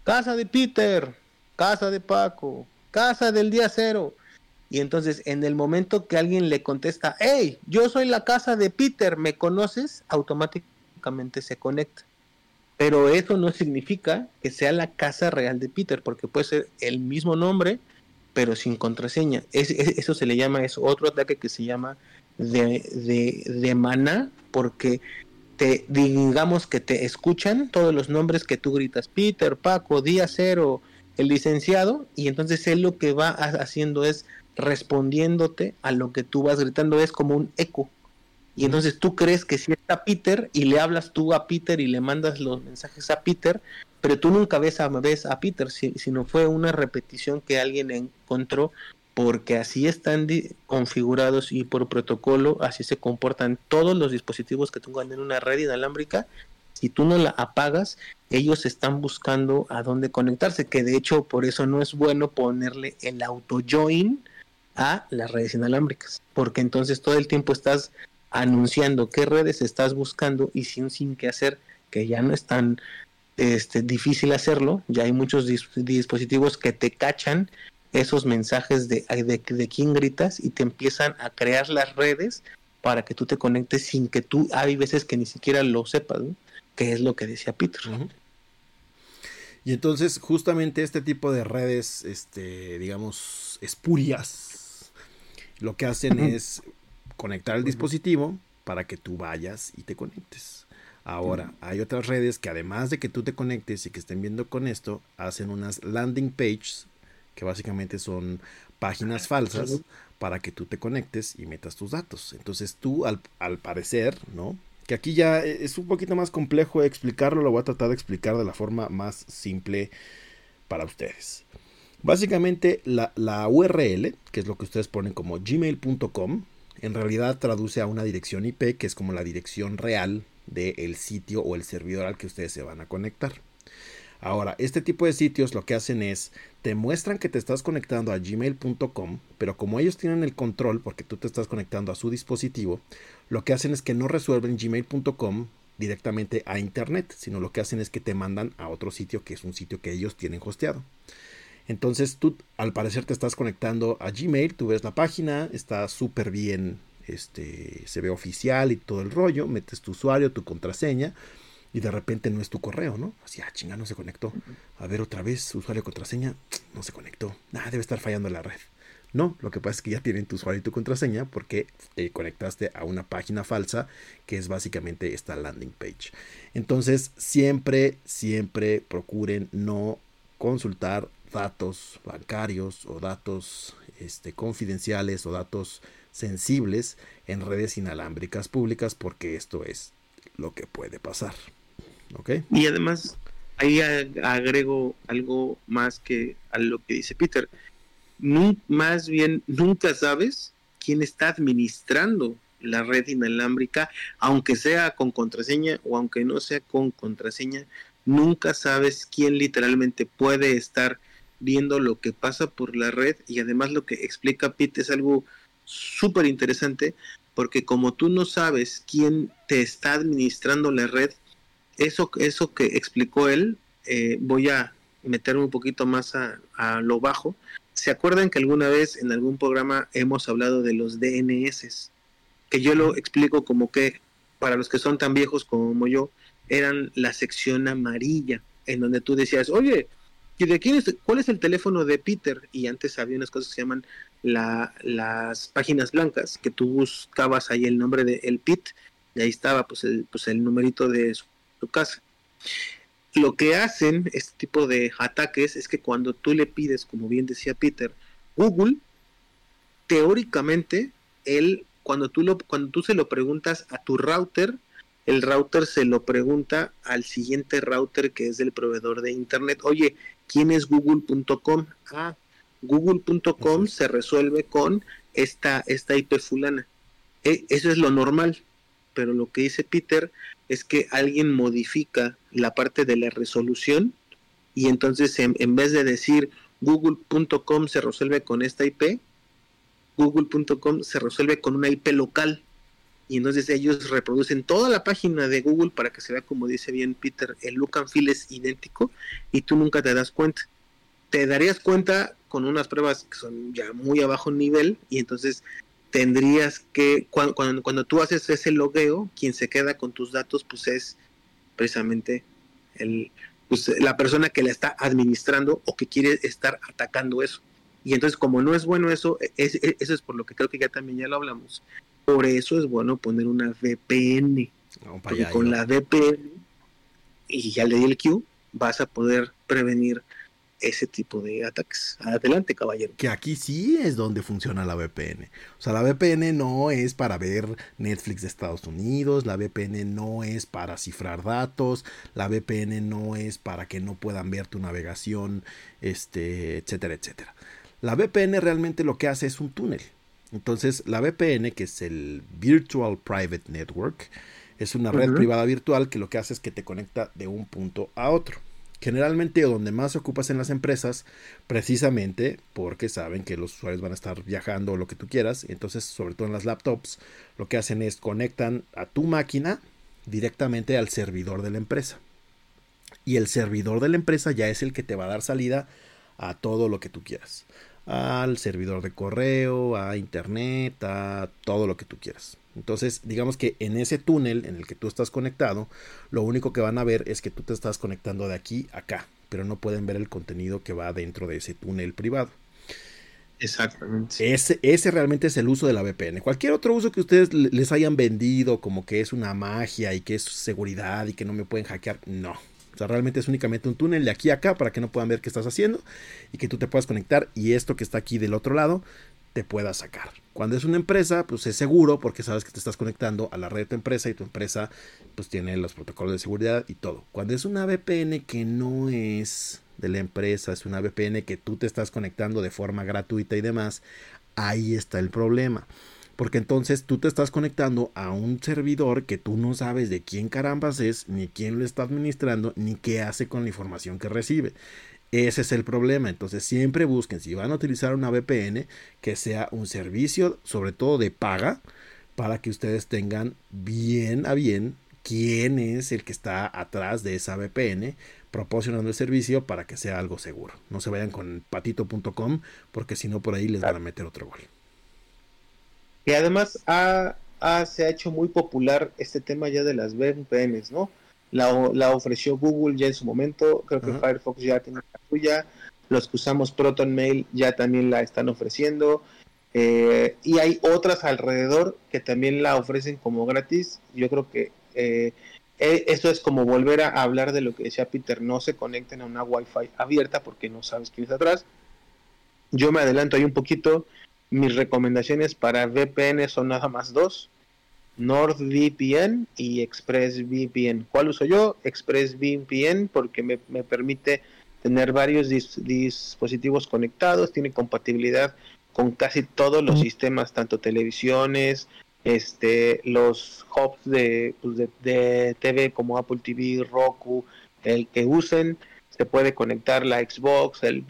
casa de Peter, casa de Paco, casa del día cero. Y entonces en el momento que alguien le contesta, hey, yo soy la casa de Peter, ¿me conoces? Automáticamente se conecta. Pero eso no significa que sea la casa real de Peter, porque puede ser el mismo nombre, pero sin contraseña. eso se le llama, es otro ataque que se llama de, de, de mana, porque te digamos que te escuchan todos los nombres que tú gritas, Peter, Paco, Día Cero, el licenciado, y entonces él lo que va haciendo es respondiéndote a lo que tú vas gritando, es como un eco. Y entonces tú crees que si está Peter y le hablas tú a Peter y le mandas los mensajes a Peter, pero tú nunca ves a, ves a Peter, sino fue una repetición que alguien encontró porque así están configurados y por protocolo así se comportan todos los dispositivos que tengan en una red inalámbrica. Si tú no la apagas, ellos están buscando a dónde conectarse, que de hecho por eso no es bueno ponerle el auto join a las redes inalámbricas, porque entonces todo el tiempo estás anunciando qué redes estás buscando y sin, sin que hacer, que ya no es tan este, difícil hacerlo, ya hay muchos dispositivos que te cachan esos mensajes de, de, quién gritas y te empiezan a crear las redes para que tú te conectes sin que tú, hay veces que ni siquiera lo sepas, que es lo que decía Peter.
Y entonces justamente este tipo de redes, este, digamos, espurias, lo que hacen es conectar el dispositivo para que tú vayas y te conectes. Ahora, hay otras redes que además de que tú te conectes y que estén viendo con esto, hacen unas landing pages que básicamente son páginas falsas para que tú te conectes y metas tus datos. Entonces tú, al, parecer, ¿no? Que aquí ya es un poquito más complejo explicarlo, lo voy a tratar de explicar de la forma más simple para ustedes. Básicamente la, la URL, que es lo que ustedes ponen como gmail.com, en realidad traduce a una dirección IP, que es como la dirección real del sitio o el servidor al que ustedes se van a conectar. Ahora, este tipo de sitios lo que hacen es, te muestran que te estás conectando a gmail.com, pero como ellos tienen el control, porque tú te estás conectando a su dispositivo, lo que hacen es que no resuelven gmail.com directamente a internet, sino lo que hacen es que te mandan a otro sitio que es un sitio que ellos tienen hosteado. Entonces tú al parecer te estás conectando a Gmail, tú ves la página, está súper bien, este, se ve oficial y todo el rollo, metes tu usuario, tu contraseña, y de repente no es tu correo, ¿no? Así, ah, chinga, no se conectó. A ver otra vez, usuario contraseña, no se conectó. Nada, debe estar fallando la red. No, lo que pasa es que ya tienen tu usuario y tu contraseña porque te conectaste a una página falsa que es básicamente esta landing page. Entonces, siempre, siempre procuren no consultar datos bancarios o datos este, confidenciales o datos sensibles en redes inalámbricas públicas porque esto es lo que puede pasar.
Y además, ahí agrego algo más que a lo que dice Peter. más bien, nunca sabes quién está administrando la red inalámbrica, aunque sea con contraseña o aunque no sea con contraseña, nunca sabes quién literalmente puede estar viendo lo que pasa por la red y además lo que explica Pete es algo súper interesante porque como tú no sabes quién te está administrando la red, eso, eso que explicó él, eh, voy a meterme un poquito más a, lo bajo. ¿Se acuerdan que alguna vez en algún programa hemos hablado de los DNS? Que yo lo explico como que, para los que son tan viejos como yo, eran la sección amarilla, en donde tú decías, oye, ¿y de quién es, cuál es el teléfono de Peter? Y antes había unas cosas que se llaman la, las páginas blancas, que tú buscabas ahí el nombre de el Pit, y ahí estaba pues el, pues el numerito de su casa. Lo que hacen este tipo de ataques es que cuando tú le pides, como bien decía Peter, Google, teóricamente, él, cuando tú, lo, cuando tú se lo preguntas a tu router, el router se lo pregunta al siguiente router que es del proveedor de internet. Oye, ¿quién es google.com? Ah, google.com se resuelve con esta, esta IP fulana. E, eso es lo normal pero lo que dice Peter es que alguien modifica la parte de la resolución y entonces en, vez de decir google.com se resuelve con esta IP, google.com se resuelve con una IP local. Y entonces ellos reproducen toda la página de Google para que se vea, como dice bien Peter, el look and feel es idéntico y tú nunca te das cuenta. Te darías cuenta con unas pruebas que son ya muy a bajo nivel y entonces tendrías que, cuando, cuando, tú haces ese logueo, quien se queda con tus datos, pues es precisamente el, pues, la persona que la está administrando o que quiere estar atacando eso. Y entonces, como no es bueno eso, e, e, eso es por lo que creo que ya también ya lo hablamos. Por eso es bueno poner una VPN. porque con la VPN, y ya le di el Q, vas a poder prevenir ese tipo de ataques. Adelante, caballero.
Que aquí sí es donde funciona la VPN. O sea, la VPN no es para ver Netflix de Estados Unidos, la VPN no es para cifrar datos, la VPN no es para que no puedan ver tu navegación, este, etcétera, etcétera. La VPN realmente lo que hace es un túnel. Entonces, la VPN, que es el Virtual Private Network, es una red privada virtual que lo que hace es que te conecta de un punto a otro. Generalmente donde más se ocupas en las empresas, precisamente porque saben que los usuarios van a estar viajando o lo que tú quieras. Entonces, sobre todo en las laptops, lo que hacen es conectan a tu máquina directamente al servidor de la empresa. Y el servidor de la empresa ya es el que te va a dar salida a todo lo que tú quieras. Al servidor de correo, a internet, a todo lo que tú quieras. Entonces, digamos que en ese túnel en el que tú estás conectado, lo único que van a ver es que tú te estás conectando de aquí a acá, pero no pueden ver el contenido que va dentro de ese túnel privado.
Exactamente.
Ese, ese realmente es el uso de la VPN. Cualquier otro uso que ustedes les hayan vendido, como que es una magia y que es seguridad y que no me pueden hackear, no. O sea, realmente es únicamente un túnel de aquí a acá para que no puedan ver qué estás haciendo y que tú te puedas conectar y esto que está aquí del otro lado te pueda sacar. Cuando es una empresa, pues es seguro porque sabes que te estás conectando a la red de tu empresa y tu empresa pues tiene los protocolos de seguridad y todo. Cuando es una VPN que no es de la empresa, es una VPN que tú te estás conectando de forma gratuita y demás, ahí está el problema. Porque entonces tú te estás conectando a un servidor que tú no sabes de quién carambas es, ni quién lo está administrando, ni qué hace con la información que recibe. Ese es el problema. Entonces siempre busquen, si van a utilizar una VPN, que sea un servicio, sobre todo de paga, para que ustedes tengan bien a bien quién es el que está atrás de esa VPN proporcionando el servicio para que sea algo seguro. No se vayan con patito.com porque si no por ahí les van a meter otro gol.
Y además se ha hecho muy popular este tema ya de las VPNs, ¿no? la, ofreció Google ya en su momento, creo que Firefox ya tiene la suya, los que usamos Proton Mail ya también la están ofreciendo, eh, y hay otras alrededor que también la ofrecen como gratis, yo creo que eh, e, esto es como volver a hablar de lo que decía Peter, no se conecten a una Wi-Fi abierta porque no sabes quién está atrás. Yo me adelanto ahí un poquito, mis recomendaciones para VPN son nada más dos, NordVPN y ExpressVPN. ¿Cuál uso yo? ExpressVPN porque me, permite tener varios dispositivos conectados, tiene compatibilidad con casi todos los sistemas, tanto televisiones, este, los hubs de, pues de, TV como Apple TV, Roku, el que usen, se puede conectar la Xbox, el,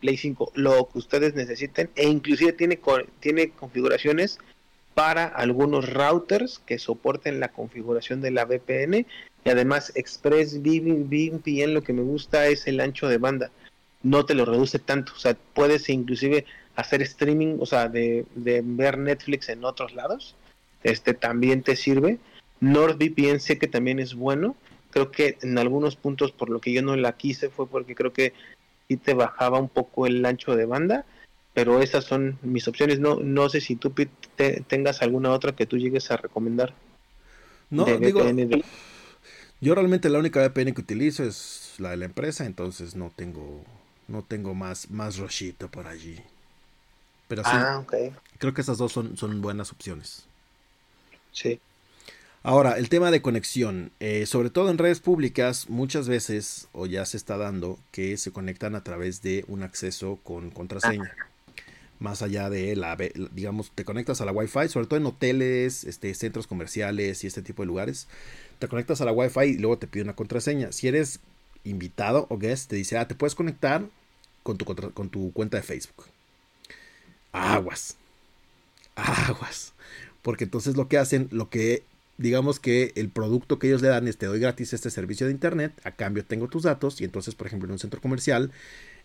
Play 5, lo que ustedes necesiten, e inclusive tiene, tiene configuraciones para algunos routers que soporten la configuración de la VPN y además ExpressVPN lo que me gusta es el ancho de banda. No te lo reduce tanto o sea puedes inclusive hacer streaming o sea de, ver Netflix en otros lados este también te sirve. NordVPN sé que también es bueno creo que en algunos puntos por lo que yo no la quise fue porque creo que sí te bajaba un poco el ancho de banda pero esas son mis opciones. No, no sé si tú tengas alguna otra que tú llegues a recomendar.
No, digo, yo realmente la única VPN que utilizo es la de la empresa, entonces no tengo, no tengo más, más rochito por allí. Pero sí, ah, creo que esas dos son, son buenas opciones.
Sí.
Ahora, el tema de conexión, eh, sobre todo en redes públicas, muchas veces, o ya se está dando, que se conectan a través de un acceso con contraseña más allá de la, digamos, te conectas a la Wi-Fi, sobre todo en hoteles, este, centros comerciales y este tipo de lugares, te conectas a la Wi-Fi y luego te pide una contraseña. Si eres invitado o guest, te dice, ah, te puedes conectar con tu, con tu cuenta de Facebook. Aguas. Aguas. Porque entonces lo que hacen, lo que digamos que el producto que ellos le dan es te doy gratis este servicio de internet, a cambio tengo tus datos y entonces por ejemplo en un centro comercial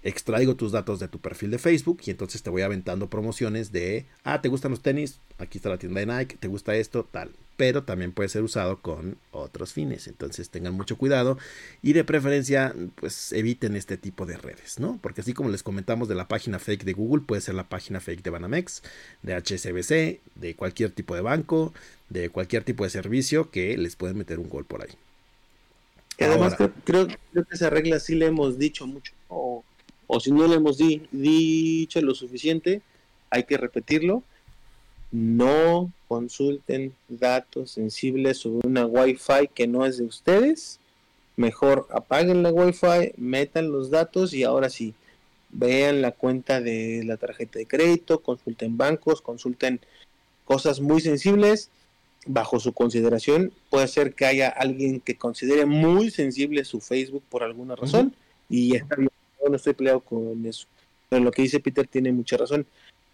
extraigo tus datos de tu perfil de Facebook y entonces te voy aventando promociones de, ah, ¿te gustan los tenis? Aquí está la tienda de Nike, ¿te gusta esto? Tal. Pero también puede ser usado con otros fines. Entonces tengan mucho cuidado y de preferencia, pues eviten este tipo de redes, ¿no? Porque así como les comentamos de la página fake de Google, puede ser la página fake de Banamex, de HSBC, de cualquier tipo de banco, de cualquier tipo de servicio que les pueden meter un gol por ahí.
además creo, que esa regla sí le hemos dicho mucho. O si no le hemos dicho lo suficiente, hay que repetirlo. No consulten datos sensibles sobre una Wi-Fi que no es de ustedes. Mejor apaguen la Wi-Fi, metan los datos y ahora sí, vean la cuenta de la tarjeta de crédito, consulten bancos, consulten cosas muy sensibles bajo su consideración. Puede ser que haya alguien que considere muy sensible su Facebook por alguna razón y está bien no estoy peleado con eso. Pero lo que dice Peter tiene mucha razón.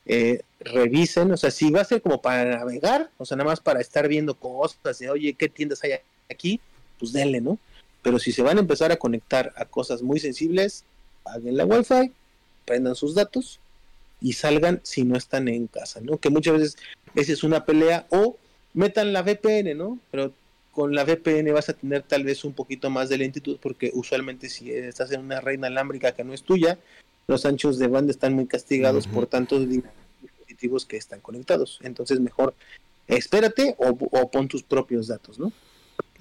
Eh, revisen, o sea, si va a ser como para navegar, o sea, nada más para estar viendo cosas, de, oye, ¿qué tiendas hay aquí? Pues denle, ¿no? Pero si se van a empezar a conectar a cosas muy sensibles, paguen la Wi-Fi, prendan sus datos y salgan si no están en casa, ¿no? Que muchas veces esa es una pelea o metan la VPN, ¿no? Pero con la VPN vas a tener tal vez un poquito más de lentitud porque usualmente si estás en una red inalámbrica que no es tuya, los anchos de banda están muy castigados por tantos dispositivos que están conectados. Entonces mejor espérate o, o, pon tus propios datos, ¿no?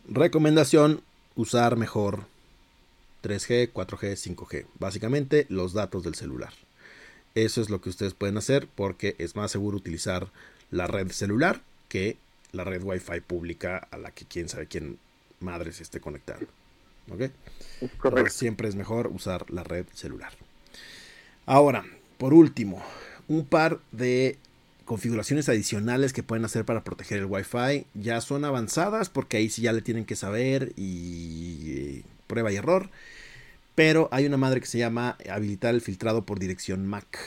Recomendación, usar mejor 3G, 4G, 5G. Básicamente los datos del celular. Eso es lo que ustedes pueden hacer porque es más seguro utilizar la red celular que la red Wi-Fi pública a la que quién sabe quién madre se esté conectando. ¿Ok? siempre es mejor usar la red celular. Ahora, por último, un par de configuraciones adicionales que pueden hacer para proteger el Wi-Fi ya son avanzadas porque ahí sí ya le tienen que saber y eh, prueba y error. Pero hay una madre que se llama habilitar el filtrado por dirección MAC.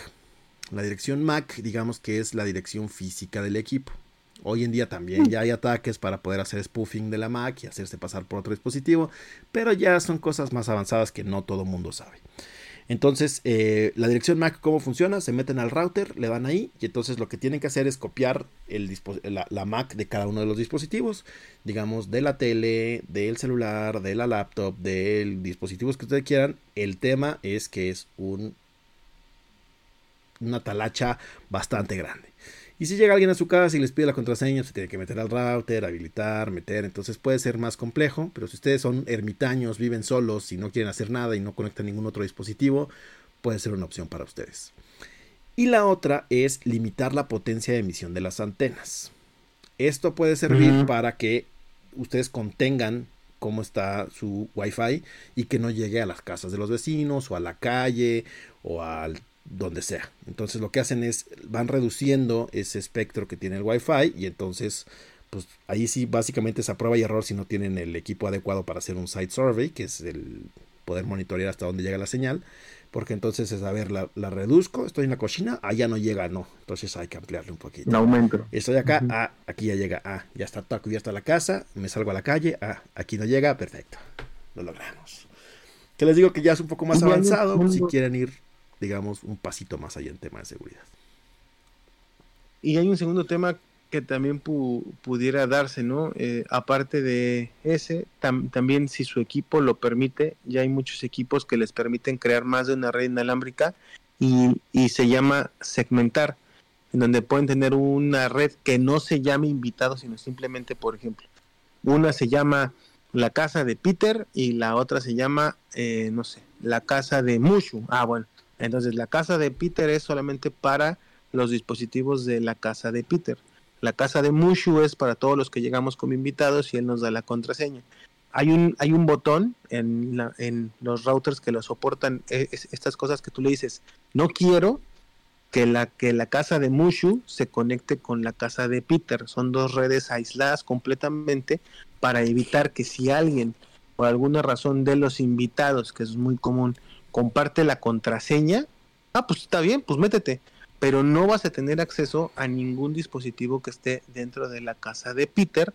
La dirección MAC, digamos que es la dirección física del equipo. Hoy en día también ya hay ataques para poder hacer spoofing de la Mac y hacerse pasar por otro dispositivo, pero ya son cosas más avanzadas que no todo mundo sabe. Entonces, eh, la dirección MAC, ¿cómo funciona? Se meten al router, le dan ahí y entonces lo que tienen que hacer es copiar la, MAC de cada uno de los dispositivos, digamos, de la tele, del celular, de la laptop, del dispositivo que ustedes quieran. El tema es que es un, una talacha bastante grande. Y si llega alguien a su casa y les pide la contraseña, se tiene que meter al router, habilitar, meter. Entonces puede ser más complejo. Pero si ustedes son ermitaños, viven solos y no quieren hacer nada y no conectan ningún otro dispositivo, puede ser una opción para ustedes. Y la otra es limitar la potencia de emisión de las antenas. Esto puede servir para que ustedes contengan cómo está su Wi-Fi y que no llegue a las casas de los vecinos o a la calle o al donde sea. Entonces lo que hacen es van reduciendo ese espectro que tiene el Wi-Fi y entonces pues ahí sí básicamente es a prueba y error si no tienen el equipo adecuado para hacer un site survey, que es el poder monitorear hasta dónde llega la señal, porque entonces es a ver, la, reduzco, estoy en la cocina, allá no llega, no, entonces hay que ampliarle un poquito.
No aumento.
Estoy acá, ah, aquí ya llega, ah, ya está toda cubierta la casa, me salgo a la calle, ah, aquí no llega, perfecto, lo logramos. Que les digo que ya es un poco más avanzado, si quieren ir digamos, un pasito más allá en tema de seguridad.
Y hay un segundo tema que también pudiera darse, ¿no? Eh, aparte de ese, también si su equipo lo permite, ya hay muchos equipos que les permiten crear más de una red inalámbrica y, y se llama segmentar, en donde pueden tener una red que no se llame invitado, sino simplemente, por ejemplo, una se llama la casa de Peter y la otra se llama, eh, no sé, la casa de Mushu. Ah, bueno, entonces la casa de Peter es solamente para los dispositivos de la casa de Peter. La casa de Mushu es para todos los que llegamos como invitados y él nos da la contraseña. Hay un, hay un botón en, la, en los routers que lo soportan, e, estas cosas que tú le dices, no quiero que la, que la casa de Mushu se conecte con la casa de Peter. Son dos redes aisladas completamente para evitar que si alguien, por alguna razón de los invitados, que es muy común, comparte la contraseña, ah, pues está bien, pues métete, pero no vas a tener acceso a ningún dispositivo que esté dentro de la casa de Peter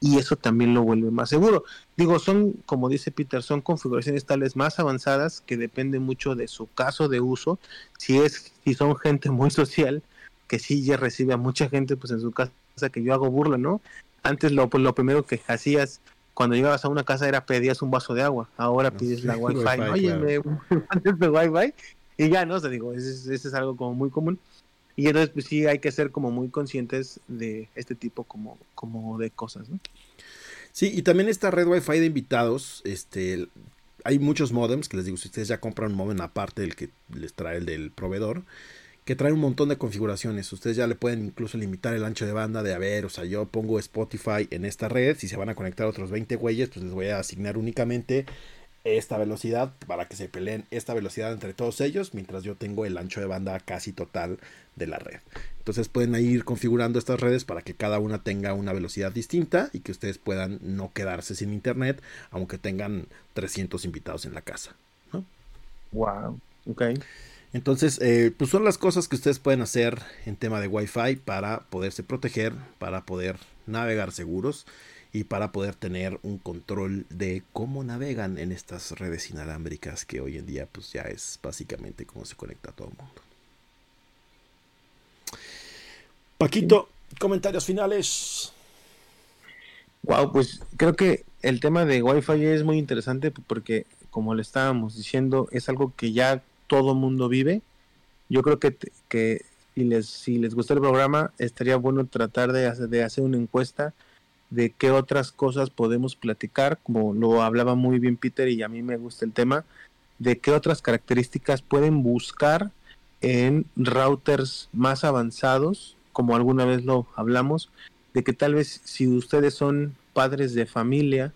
y eso también lo vuelve más seguro. Digo, son, como dice Peter, son configuraciones tales más avanzadas que depende mucho de su caso de uso. Si es, si son gente muy social, que sí ya recibe a mucha gente pues en su casa que yo hago burla, ¿no? Antes lo, pues, lo primero que hacías cuando llegabas a una casa era pedías un vaso de agua, ahora pides la (laughs) wifi, oye, me, wifi y ya, ¿no? O sea, digo, eso, es algo como muy común. Y entonces, pues sí, hay que ser como muy conscientes de este tipo como, como de cosas, ¿no?
Sí, y también esta red Wi-Fi de invitados, este, hay muchos modems que les digo, si ustedes ya compran un modem aparte del que les trae el del proveedor, que trae un montón de configuraciones. Ustedes ya le pueden incluso limitar el ancho de banda de, a ver, o sea, yo pongo Spotify en esta red, si se van a conectar otros 20 güeyes, pues les voy a asignar únicamente esta velocidad para que se peleen esta velocidad entre todos ellos mientras yo tengo el ancho de banda casi total de la red. Entonces pueden ir configurando estas redes para que cada una tenga una velocidad distinta y que ustedes puedan no quedarse sin internet aunque tengan 300 invitados en la casa.
Wow, ok.
Entonces, eh, pues son las cosas que ustedes pueden hacer en tema de Wi-Fi para poderse proteger, para poder navegar seguros y para poder tener un control de cómo navegan en estas redes inalámbricas que hoy en día pues ya es básicamente cómo se conecta a todo el mundo. Paquito, comentarios finales.
Wow, pues creo que el tema de Wi-Fi es muy interesante porque como le estábamos diciendo, es algo que ya todo mundo vive. Yo creo que, que si, les, si les gusta el programa, estaría bueno tratar de hacer, de hacer una encuesta de qué otras cosas podemos platicar, como lo hablaba muy bien Peter y a mí me gusta el tema, de qué otras características pueden buscar en routers más avanzados, como alguna vez lo hablamos, de que tal vez si ustedes son padres de familia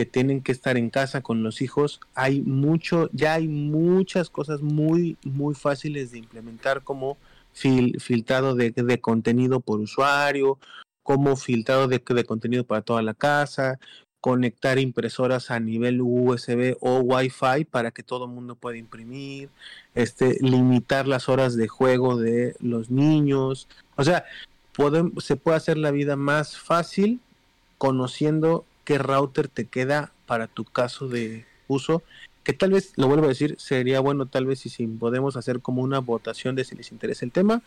que tienen que estar en casa con los hijos, hay mucho, ya hay muchas cosas muy, muy fáciles de implementar como filtrado de, de contenido por usuario como filtrado de, contenido para toda la casa, conectar impresoras a nivel USB o Wi-Fi para que todo el mundo pueda imprimir, este, limitar las horas de juego de los niños. O sea, se puede hacer la vida más fácil conociendo qué router te queda para tu caso de uso. Que tal vez, lo vuelvo a decir, sería bueno tal vez si, si podemos hacer como una votación de si les interesa el tema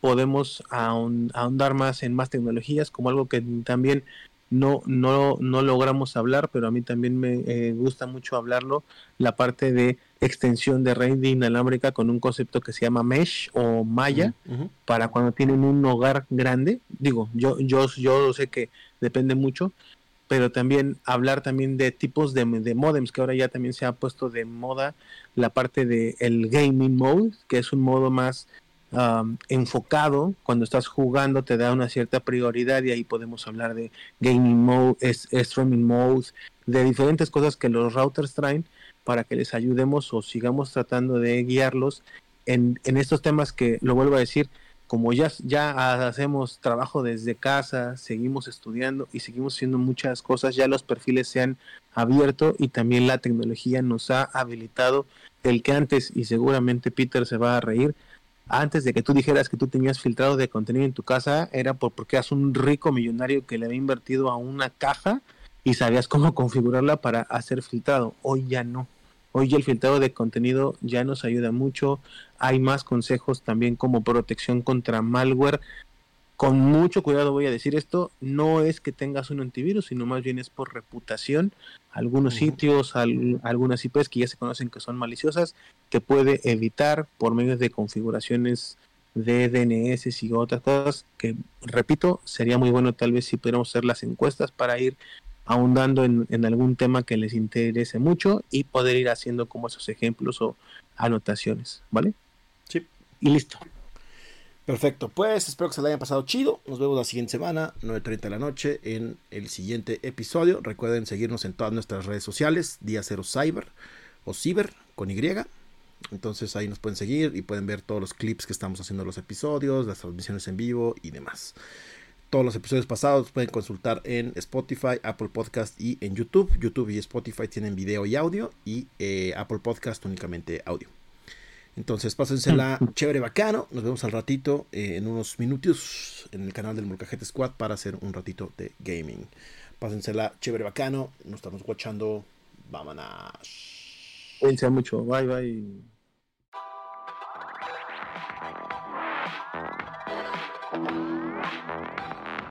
podemos ahondar más en más tecnologías, como algo que también no, no, no logramos hablar, pero a mí también me eh, gusta mucho hablarlo, la parte de extensión de red inalámbrica con un concepto que se llama mesh o malla para cuando tienen un hogar grande. Digo, yo, yo, yo sé que depende mucho, pero también hablar también de tipos de, de modems, que ahora ya también se ha puesto de moda la parte de el gaming mode, que es un modo más enfocado, cuando estás jugando te da una cierta prioridad y ahí podemos hablar de gaming mode, streaming mode, de diferentes cosas que los routers traen para que les ayudemos o sigamos tratando de guiarlos en, en estos temas que, lo vuelvo a decir, como ya, hacemos trabajo desde casa, seguimos estudiando y seguimos haciendo muchas cosas, ya los perfiles se han abierto y también la tecnología nos ha habilitado el que antes, y seguramente Peter se va a reír, antes de que tú dijeras que tú tenías filtrado de contenido en tu casa, era por, porque eras un rico millonario que le había invertido a una caja y sabías cómo (laughs) configurarla para hacer filtrado. Hoy ya no. Hoy el filtrado de contenido ya nos ayuda mucho. Hay más consejos también como protección contra malware con mucho cuidado voy a decir esto, no es que tengas un antivirus, sino más bien es por reputación. Algunos sitios, algunas IPs que ya se conocen que son maliciosas, que puede evitar por medio de configuraciones de DNS y otras cosas que, repito, sería muy bueno tal vez si pudiéramos hacer las encuestas para ir ahondando en, en algún tema que les interese mucho y poder ir haciendo como esos ejemplos o anotaciones, ¿vale?
Sí.
Y listo.
Perfecto, pues espero que se la hayan pasado chido. Nos vemos la siguiente semana, 9.30 de la noche, en el siguiente episodio. Recuerden seguirnos en todas nuestras redes sociales, Día Cero Cyber o Cyber con Y. Entonces ahí nos pueden seguir y pueden ver todos los clips que estamos haciendo los episodios, las transmisiones en vivo y demás. Todos los episodios pasados pueden consultar en Spotify, Apple Podcast y en YouTube. YouTube y Spotify tienen video y audio y eh, Apple Podcast únicamente audio. Entonces, pásensela chévere, bacano. Nos vemos al ratito, eh, en unos minutos, en el canal del Molcajete Squad para hacer un ratito de gaming. Pásensela chévere, bacano. Nos estamos guachando. Vámonos.
Cuídense mucho. Bye, bye.